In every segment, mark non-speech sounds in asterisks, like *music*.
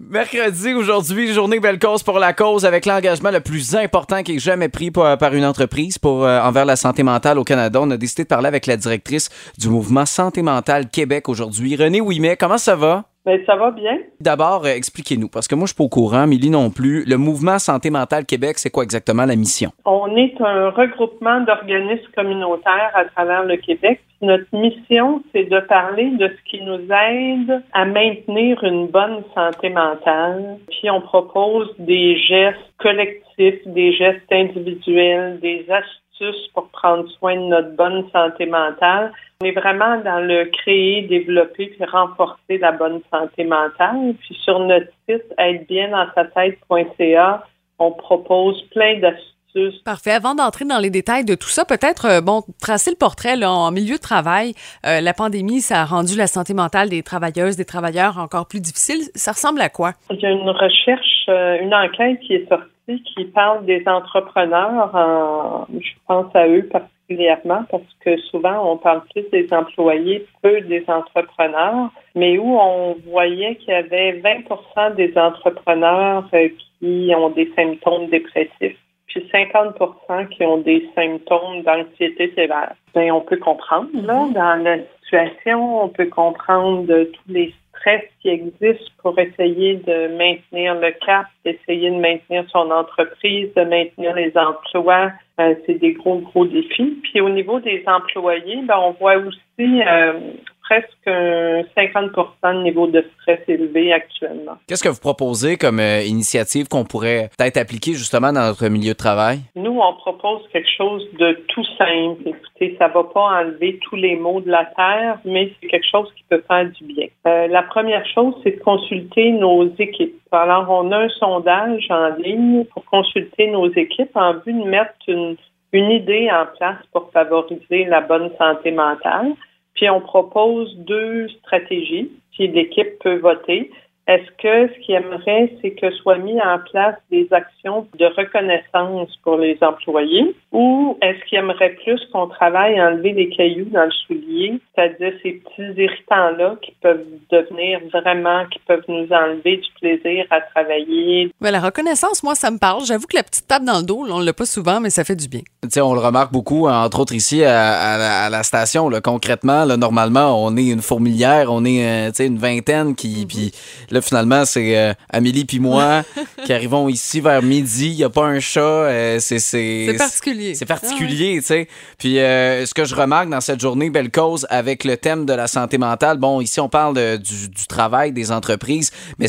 Mercredi, aujourd'hui, journée Belle Cause pour la cause avec l'engagement le plus important qui ait jamais pris par, une entreprise pour euh, envers la santé mentale au Canada. On a décidé de parler avec la directrice du mouvement Santé mentale Québec aujourd'hui. Renée Ouimet, comment ça va? Ben, ça va bien. D'abord, euh, expliquez-nous, parce que moi, je suis pas au courant, Milly non plus. Le mouvement Santé mentale Québec, c'est quoi exactement la mission? On est un regroupement d'organismes communautaires à travers le Québec. Notre mission, c'est de parler de ce qui nous aide à maintenir une bonne santé mentale. Puis on propose des gestes collectifs, des gestes individuels, des astuces pour prendre soin de notre bonne santé mentale. On est vraiment dans le créer, développer puis renforcer la bonne santé mentale. Puis sur notre site être bien dans sa tête.ca, on propose plein d'astuces Parfait. Avant d'entrer dans les détails de tout ça, peut-être, euh, bon, tracer le portrait là, en milieu de travail. Euh, la pandémie, ça a rendu la santé mentale des travailleuses, des travailleurs encore plus difficile. Ça ressemble à quoi? Il y a une recherche, euh, une enquête qui est sortie qui parle des entrepreneurs. En, je pense à eux particulièrement parce que souvent, on parle plus des employés, peu des entrepreneurs, mais où on voyait qu'il y avait 20% des entrepreneurs qui ont des symptômes dépressifs puis 50% qui ont des symptômes d'anxiété sévère. Bien, on peut comprendre, là, Mhm. dans la situation, on peut comprendre tous les stress qui existent pour essayer de maintenir le cap, d'essayer de maintenir son entreprise, de maintenir les emplois. Euh, c'est des gros, gros défis. Puis au niveau des employés, ben, on voit aussi euh, presque un 50 de niveau de stress élevé actuellement. Qu'est-ce que vous proposez comme euh, initiative qu'on pourrait peut-être appliquer justement dans notre milieu de travail? Nous, on propose quelque chose de tout simple. Écoutez, ça va pas enlever tous les maux de la terre, mais c'est quelque chose qui peut faire du bien. Euh, la première chose, c'est de consulter nos équipes. Alors, on a un sondage en ligne pour consulter nos équipes en vue de mettre une, une idée en place pour favoriser la bonne santé mentale. Puis on propose deux stratégies, puis l'équipe peut voter. Est-ce que ce qu'il aimerait, c'est que soient mis en place des actions de reconnaissance pour les employés? Ou est-ce qu'il aimerait plus qu'on travaille à enlever les cailloux dans le soulier, c'est-à-dire ces petits irritants-là qui peuvent devenir vraiment, qui peuvent nous enlever du plaisir à travailler? Ben, la reconnaissance, moi, ça me parle. J'avoue que la petite tape dans le dos, là, on l'a pas souvent, mais ça fait du bien. Tu sais, on le remarque beaucoup, entre autres ici à, à la- à la station. Là, concrètement, là, normalement, on est une fourmilière, on est euh, une vingtaine qui. Puis là, finalement, c'est euh, Amélie puis moi *laughs* qui arrivons ici vers midi. Il n'y a pas un chat. euh, c'est particulier. C'est particulier, tu sais. Puis euh, ce que je remarque dans cette journée Belle Cause avec le thème de la santé mentale, bon, ici on parle de- du, du travail des entreprises, mais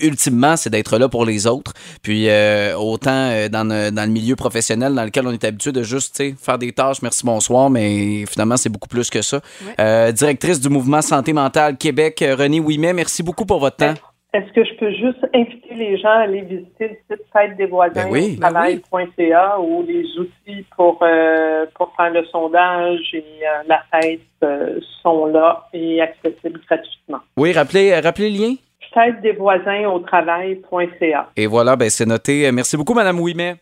ultimement, c'est d'être là pour les autres. Puis autant dans, le- dans le milieu professionnel dans lequel on est habitué de juste faire des tâches, merci, bonsoir, mais finalement, c'est beaucoup plus que ça. Ouais. Directrice du mouvement Santé mentale Québec, Renée Ouimet, merci beaucoup pour votre temps. Est-ce que je peux juste inviter les gens à aller visiter le site fête des voisins Ben oui. au travail.ca où les outils pour, euh, pour faire le sondage et euh, la fête euh, sont là et accessibles gratuitement. Oui, rappelez, euh, rappelez le lien. Fête des voisins au travail.ca. Et voilà, ben, c'est noté. Merci beaucoup, Madame Ouimet.